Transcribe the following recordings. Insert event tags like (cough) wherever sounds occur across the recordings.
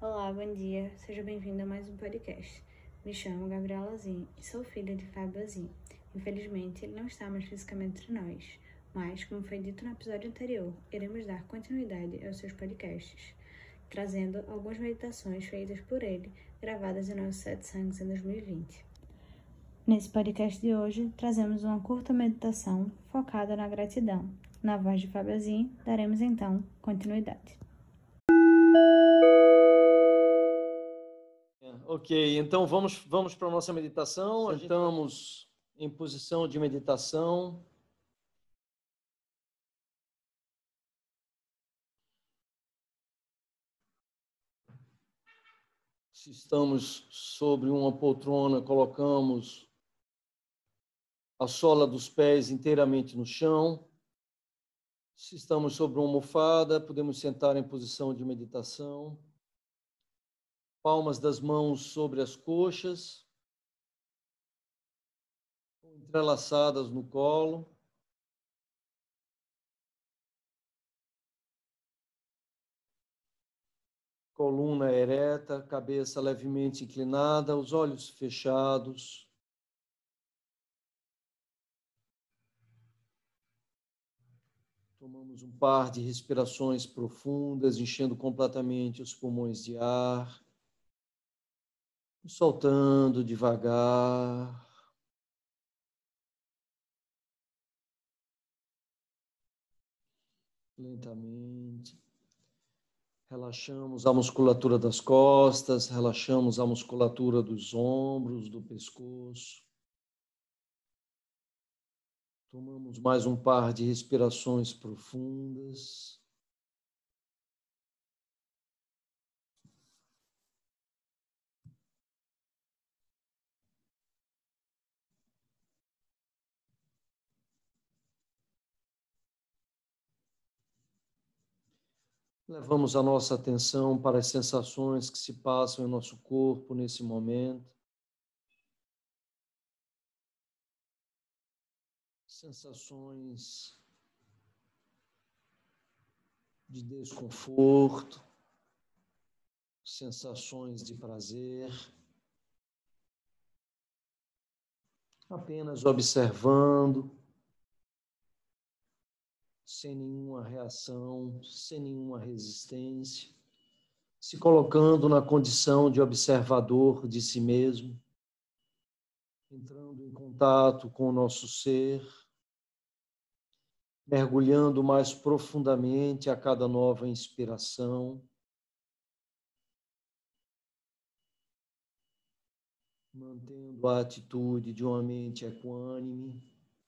Olá, bom dia. Seja bem-vindo a mais um podcast. Me chamo Gabriela Zin e sou filha de Fábio Zin. Infelizmente, ele não está mais fisicamente entre nós, mas, como foi dito no episódio anterior, iremos dar continuidade aos seus podcasts, trazendo algumas meditações feitas por ele, gravadas em nosso Sete Sangues em 2020. Nesse podcast de hoje, trazemos uma curta meditação focada na gratidão. Na voz de Fábio Zin, daremos então continuidade. Ok, então vamos, vamos para a nossa meditação. Estamos em posição de meditação. Se estamos sobre uma poltrona, colocamos a sola dos pés inteiramente no chão. Se estamos sobre uma almofada, podemos sentar em posição de meditação palmas das mãos sobre as coxas, entrelaçadas no colo. Coluna ereta, cabeça levemente inclinada, os olhos fechados. Tomamos um par de respirações profundas, enchendo completamente os pulmões de ar soltando devagar. Lentamente. Relaxamos a musculatura das costas, relaxamos a musculatura dos ombros, do pescoço. Tomamos mais um par de respirações profundas. Levamos a nossa atenção para as sensações que se passam em nosso corpo nesse momento. Sensações de desconforto, sensações de prazer. Apenas observando sem nenhuma reação, sem nenhuma resistência, se colocando na condição de observador de si mesmo, entrando em contato com o nosso ser, mergulhando mais profundamente a cada nova inspiração. Mantendo a atitude de uma mente equânime,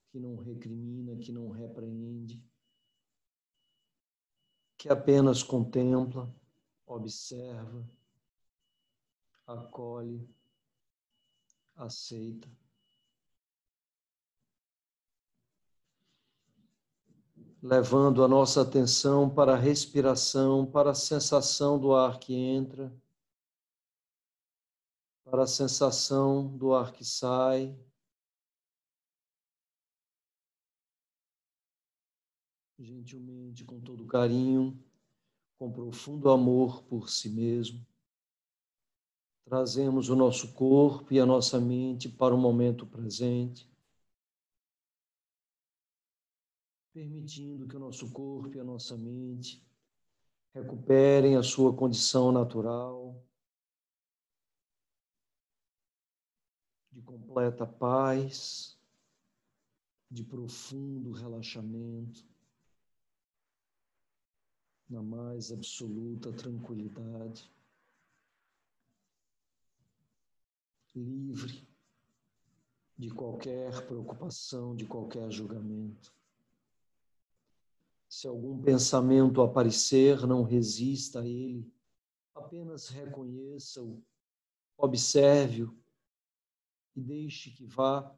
que não recrimina, que não repreende que apenas contempla, observa, acolhe, aceita. Levando a nossa atenção para a respiração, para a sensação do ar que entra, para a sensação do ar que sai. Gentilmente, com todo carinho, com profundo amor por si mesmo. Trazemos o nosso corpo e a nossa mente para o momento presente, permitindo que o nosso corpo e a nossa mente recuperem a sua condição natural de completa paz, de profundo relaxamento na mais absoluta tranquilidade, livre de qualquer preocupação, de qualquer julgamento. Se algum pensamento aparecer, não resista a ele, apenas reconheça-o, observe-o e deixe que vá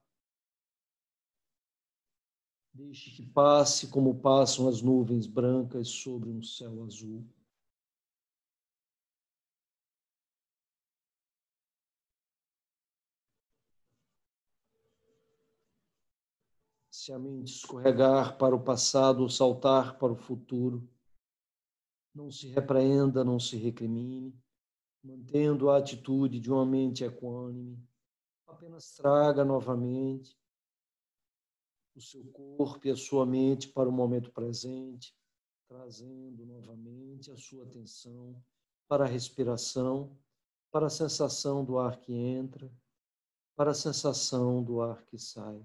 Deixe que passe como passam as nuvens brancas sobre um céu azul. Se a mente escorregar para o passado ou saltar para o futuro, não se repreenda, não se recrimine, mantendo a atitude de uma mente equânime, apenas traga novamente o seu corpo e a sua mente para o momento presente, trazendo novamente a sua atenção para a respiração, para a sensação do ar que entra, para a sensação do ar que sai.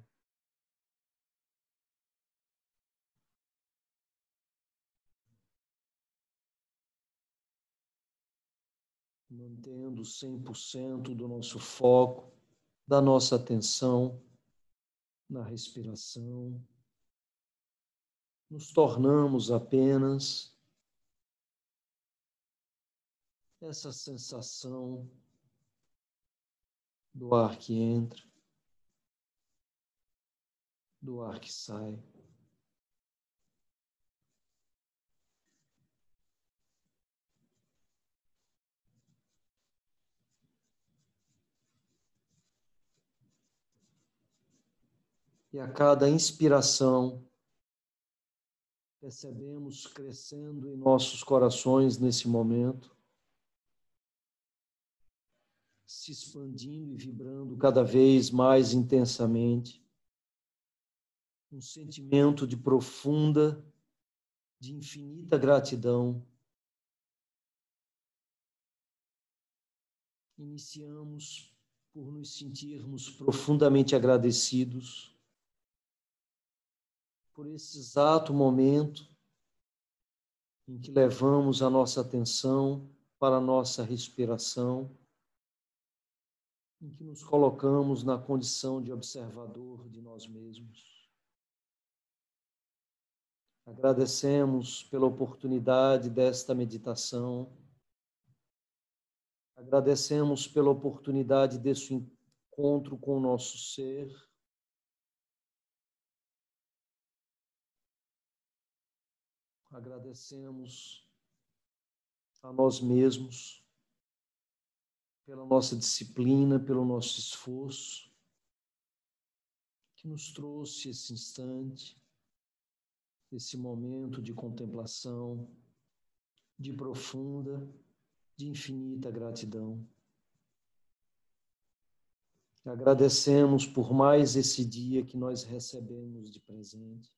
Mantendo 100% do nosso foco, da nossa atenção na respiração, nos tornamos apenas essa sensação do ar que entra, do ar que sai. E a cada inspiração, percebemos crescendo em nossos corações nesse momento se expandindo e vibrando cada vez mais intensamente. Um sentimento de profunda, de infinita gratidão. Iniciamos por nos sentirmos profundamente agradecidos por esse exato momento em que levamos a nossa atenção para a nossa respiração em que nos colocamos na condição de observador de nós mesmos. Agradecemos pela oportunidade desta meditação. Agradecemos pela oportunidade desse encontro com o nosso ser. Agradecemos a nós mesmos pela nossa disciplina, pelo nosso esforço, que nos trouxe esse instante, esse momento de contemplação, de profunda, de infinita gratidão. Agradecemos por mais esse dia que nós recebemos de presente,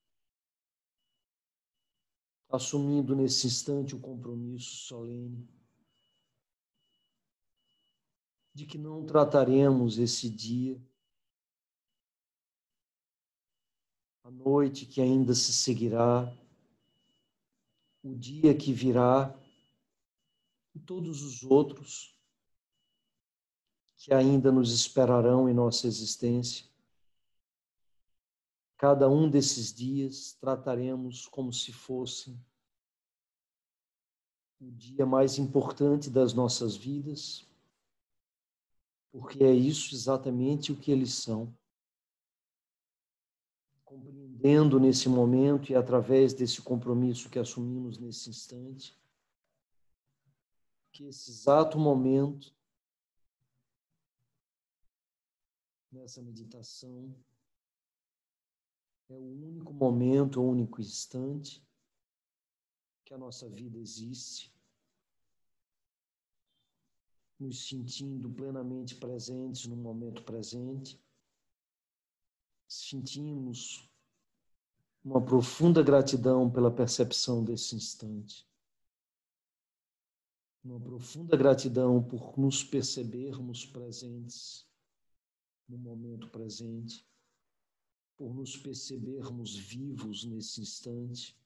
assumindo nesse instante o compromisso solene de que não trataremos esse dia, a noite que ainda se seguirá, o dia que virá e todos os outros que ainda nos esperarão em nossa existência. Cada um desses dias trataremos como se fossem o dia mais importante das nossas vidas, porque é isso exatamente o que eles são. Compreendendo nesse momento e através desse compromisso que assumimos nesse instante, que esse exato momento, nessa meditação, é o único momento, o único instante que a nossa vida existe nos sentindo plenamente presentes no momento presente, sentimos uma profunda gratidão pela percepção desse instante. Uma profunda gratidão por nos percebermos presentes no momento presente, por nos percebermos vivos nesse instante.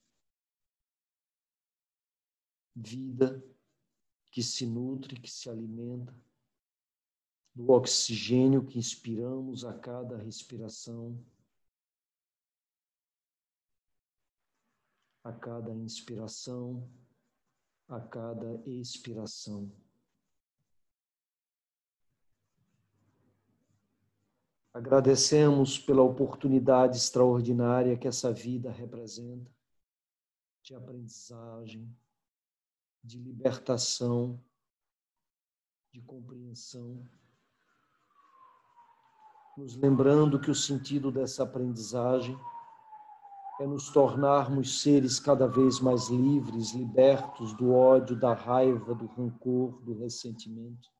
Vida que se nutre, que se alimenta do oxigênio que inspiramos a cada respiração, a cada inspiração, a cada expiração. Agradecemos pela oportunidade extraordinária que essa vida representa de aprendizagem, de libertação, de compreensão, nos lembrando que o sentido dessa aprendizagem é nos tornarmos seres cada vez mais livres, libertos do ódio, da raiva, do rancor, do ressentimento.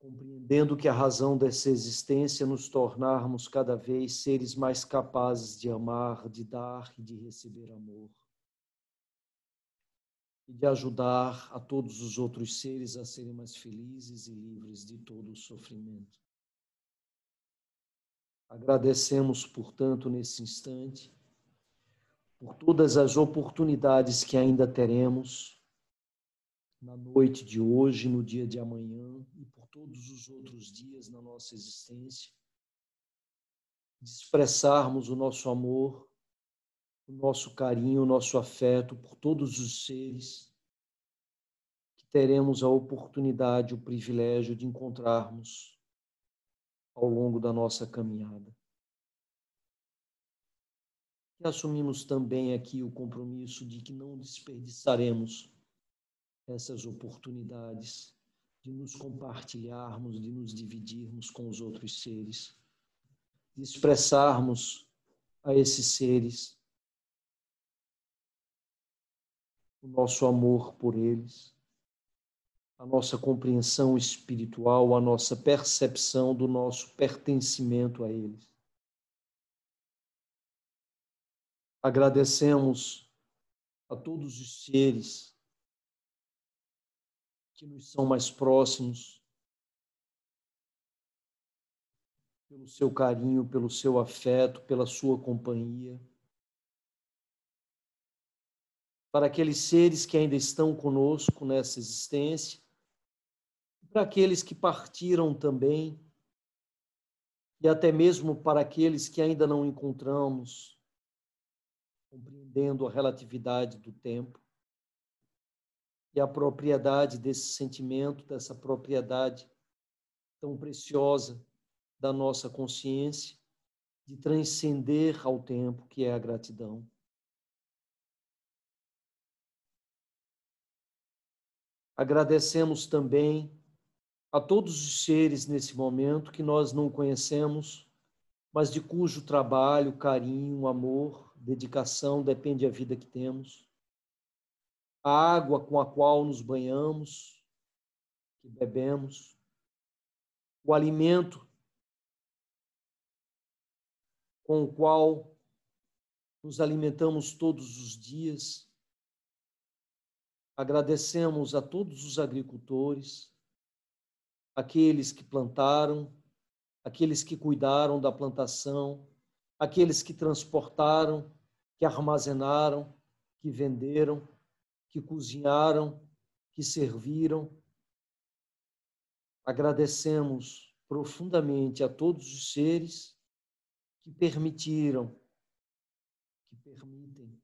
Compreendendo que a razão dessa existência nos tornarmos cada vez seres mais capazes de amar, de dar e de receber amor. E de ajudar a todos os outros seres a serem mais felizes e livres de todo o sofrimento. Agradecemos, portanto, nesse instante, por todas as oportunidades que ainda teremos na noite de hoje, no dia de amanhã e por todos os outros dias na nossa existência, de expressarmos o nosso amor, o nosso carinho, o nosso afeto por todos os seres que teremos a oportunidade, o privilégio de encontrarmos ao longo da nossa caminhada. E assumimos também aqui o compromisso de que não desperdiçaremos essas oportunidades de nos compartilharmos, de nos dividirmos com os outros seres, de expressarmos a esses seres o nosso amor por eles a nossa compreensão espiritual, a nossa percepção do nosso pertencimento a eles. Agradecemos a todos os seres que nos são mais próximos, pelo seu carinho, pelo seu afeto, pela sua companhia. Para aqueles seres que ainda estão conosco nessa existência, para aqueles que partiram também, e até mesmo para aqueles que ainda não encontramos, compreendendo a relatividade do tempo e a propriedade desse sentimento, dessa propriedade tão preciosa da nossa consciência, de transcender ao tempo, que é a gratidão. Agradecemos também a todos os seres nesse momento que nós não conhecemos, mas de cujo trabalho, carinho, amor, dedicação depende a vida que temos, a água com a qual nos banhamos, que bebemos, o alimento com o qual nos alimentamos todos os dias. Agradecemos a todos os agricultores, aqueles que plantaram, aqueles que cuidaram da plantação, aqueles que transportaram, que armazenaram, que venderam, que cozinharam, que serviram. Agradecemos profundamente a todos os seres que permitiram, que permitem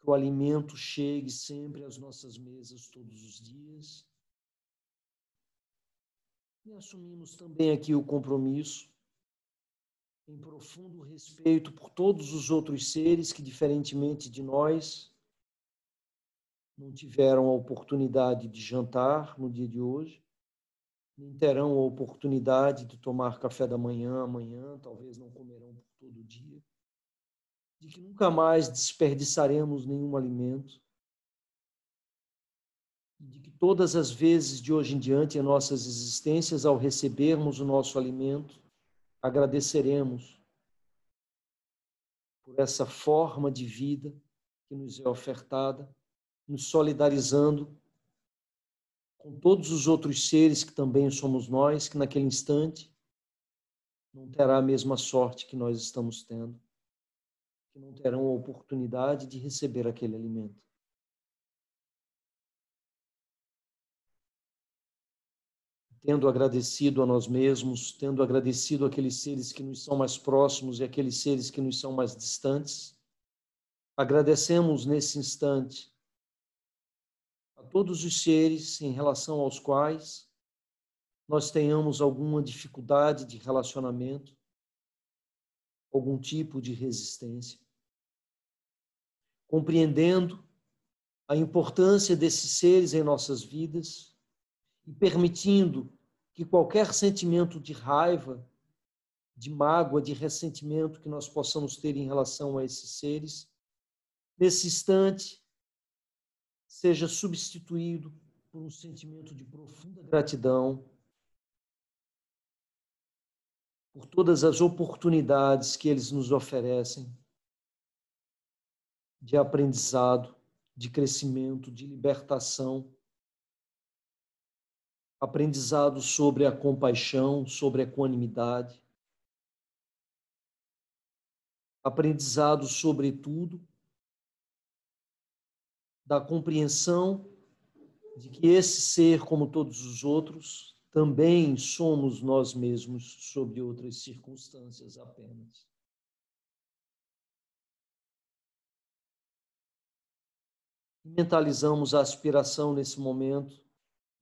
que o alimento chegue sempre às nossas mesas todos os dias e assumimos também aqui o compromisso em profundo respeito por todos os outros seres que, diferentemente de nós, não tiveram a oportunidade de jantar no dia de hoje, nem terão a oportunidade de tomar café da manhã amanhã, talvez não comerão por todo o dia, de que nunca mais desperdiçaremos nenhum alimento, de que todas as vezes de hoje em diante em nossas existências, ao recebermos o nosso alimento, agradeceremos por essa forma de vida que nos é ofertada, nos solidarizando com todos os outros seres que também somos nós, que naquele instante não terá a mesma sorte que nós estamos tendo, que não terão a oportunidade de receber aquele alimento. tendo agradecido a nós mesmos, tendo agradecido aqueles seres que nos são mais próximos e aqueles seres que nos são mais distantes, agradecemos nesse instante todos os seres em relação aos quais nós tenhamos alguma dificuldade de relacionamento, algum tipo de resistência. Compreendendo a importância desses seres em nossas vidas e permitindo que qualquer sentimento de raiva, de mágoa, de ressentimento que nós possamos ter em relação a esses seres, nesse instante, seja substituído por um sentimento de profunda gratidão por todas as oportunidades que eles nos oferecem de aprendizado, de crescimento, de libertação, aprendizado sobre a compaixão, sobre a equanimidade, aprendizado, sobretudo, da compreensão de que esse ser, como todos os outros, também somos nós mesmos sob outras circunstâncias apenas. Mentalizamos a aspiração nesse momento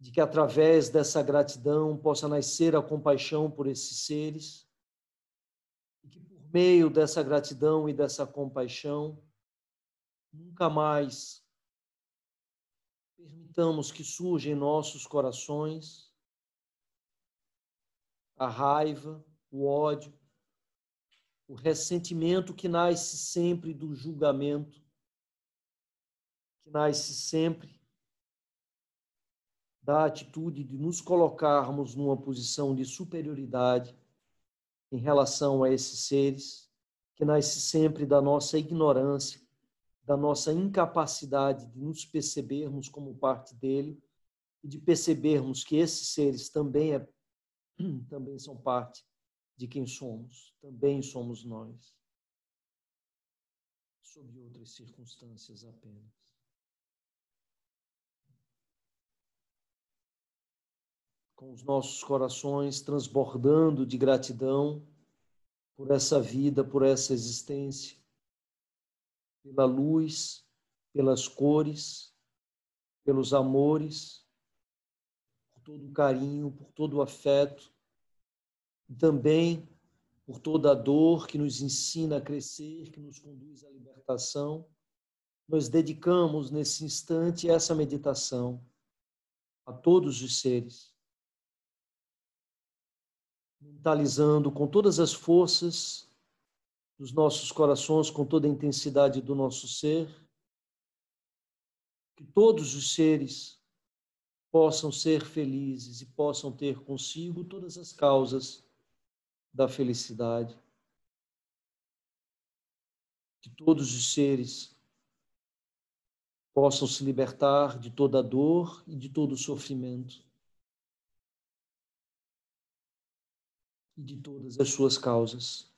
de que através dessa gratidão possa nascer a compaixão por esses seres e que por meio dessa gratidão e dessa compaixão nunca mais permitamos que surja em nossos corações a raiva, o ódio, o ressentimento que nasce sempre do julgamento, que nasce sempre da atitude de nos colocarmos numa posição de superioridade em relação a esses seres, que nasce sempre da nossa ignorância, da nossa incapacidade de nos percebermos como parte dele e de percebermos que esses seres também, é, (clears throat) também são parte de quem somos, também somos nós, sob outras circunstâncias apenas. com os nossos corações transbordando de gratidão por essa vida, por essa existência, pela luz, pelas cores, pelos amores, por todo o carinho, por todo o afeto, e também por toda a dor que nos ensina a crescer, que nos conduz à libertação. Nós dedicamos nesse instante essa meditação a todos os seres mentalizando com todas as forças dos nossos corações, com toda a intensidade do nosso ser, que todos os seres possam ser felizes e possam ter consigo todas as causas da felicidade. Que todos os seres possam se libertar de toda dor e de todo sofrimento. e de todas as suas causas.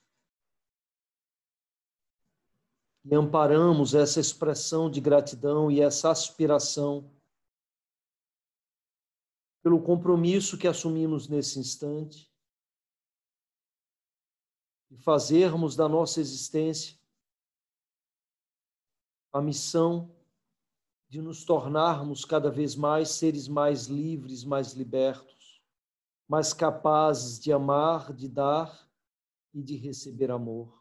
E amparamos essa expressão de gratidão e essa aspiração pelo compromisso que assumimos nesse instante de fazermos da nossa existência a missão de nos tornarmos cada vez mais seres mais livres, mais libertos mas capazes de amar, de dar e de receber amor.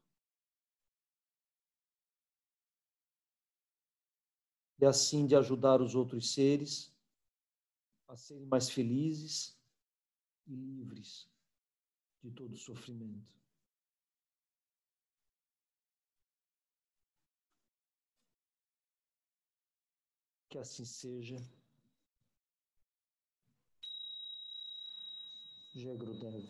E assim de ajudar os outros seres a serem mais felizes e livres de todo sofrimento. Que assim seja. Jagrudev.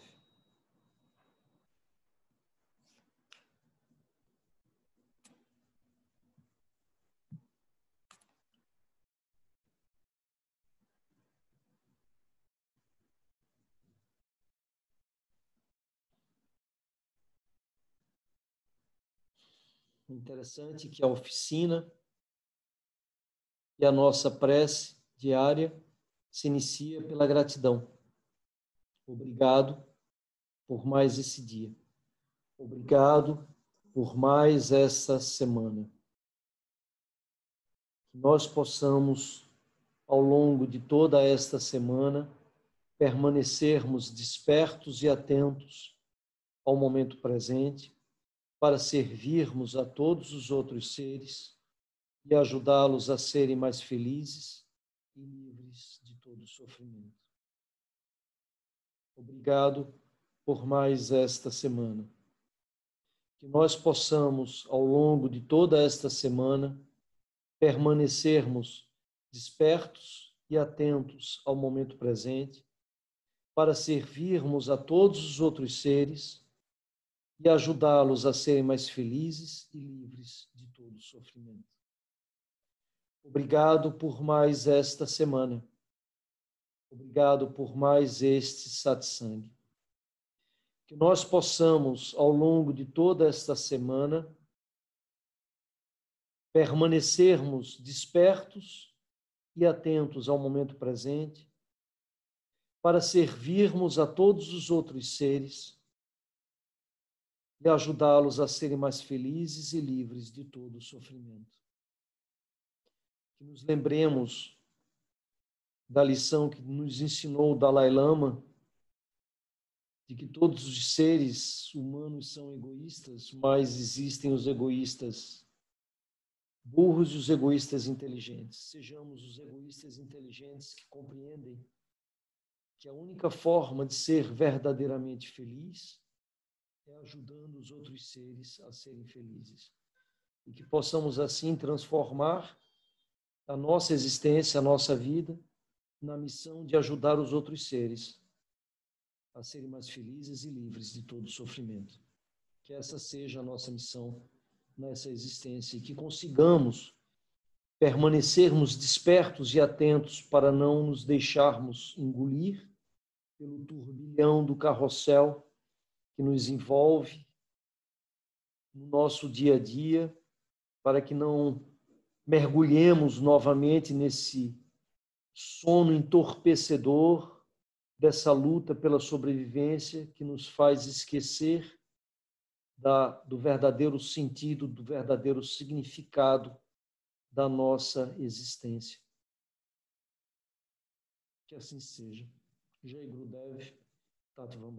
Interessante que a oficina e a nossa prece diária se inicia pela gratidão. Obrigado por mais esse dia. Obrigado por mais essa semana. Que nós possamos, ao longo de toda esta semana, permanecermos despertos e atentos ao momento presente, para servirmos a todos os outros seres e ajudá-los a serem mais felizes e livres de todo sofrimento. Obrigado por mais esta semana. Que nós possamos, ao longo de toda esta semana, permanecermos despertos e atentos ao momento presente, para servirmos a todos os outros seres e ajudá-los a serem mais felizes e livres de todo sofrimento. Obrigado por mais esta semana. Obrigado por mais este satsang. Que nós possamos, ao longo de toda esta semana, permanecermos despertos e atentos ao momento presente, para servirmos a todos os outros seres e ajudá-los a serem mais felizes e livres de todo o sofrimento. Que nos lembremos da lição que nos ensinou o Dalai Lama, de que todos os seres humanos são egoístas, mas existem os egoístas burros e os egoístas inteligentes. Sejamos os egoístas inteligentes que compreendem que a única forma de ser verdadeiramente feliz é ajudando os outros seres a serem felizes. E que possamos assim transformar a nossa existência, a nossa vida, na missão de ajudar os outros seres a serem mais felizes e livres de todo sofrimento. Que essa seja a nossa missão nessa existência e que consigamos permanecermos despertos e atentos para não nos deixarmos engolir pelo turbilhão do carrossel que nos envolve no nosso dia a dia, para que não mergulhemos novamente nesse sono entorpecedor dessa luta pela sobrevivência que nos faz esquecer da, do verdadeiro sentido, do verdadeiro significado da nossa existência. Que assim seja. Jai Gurudev Tattva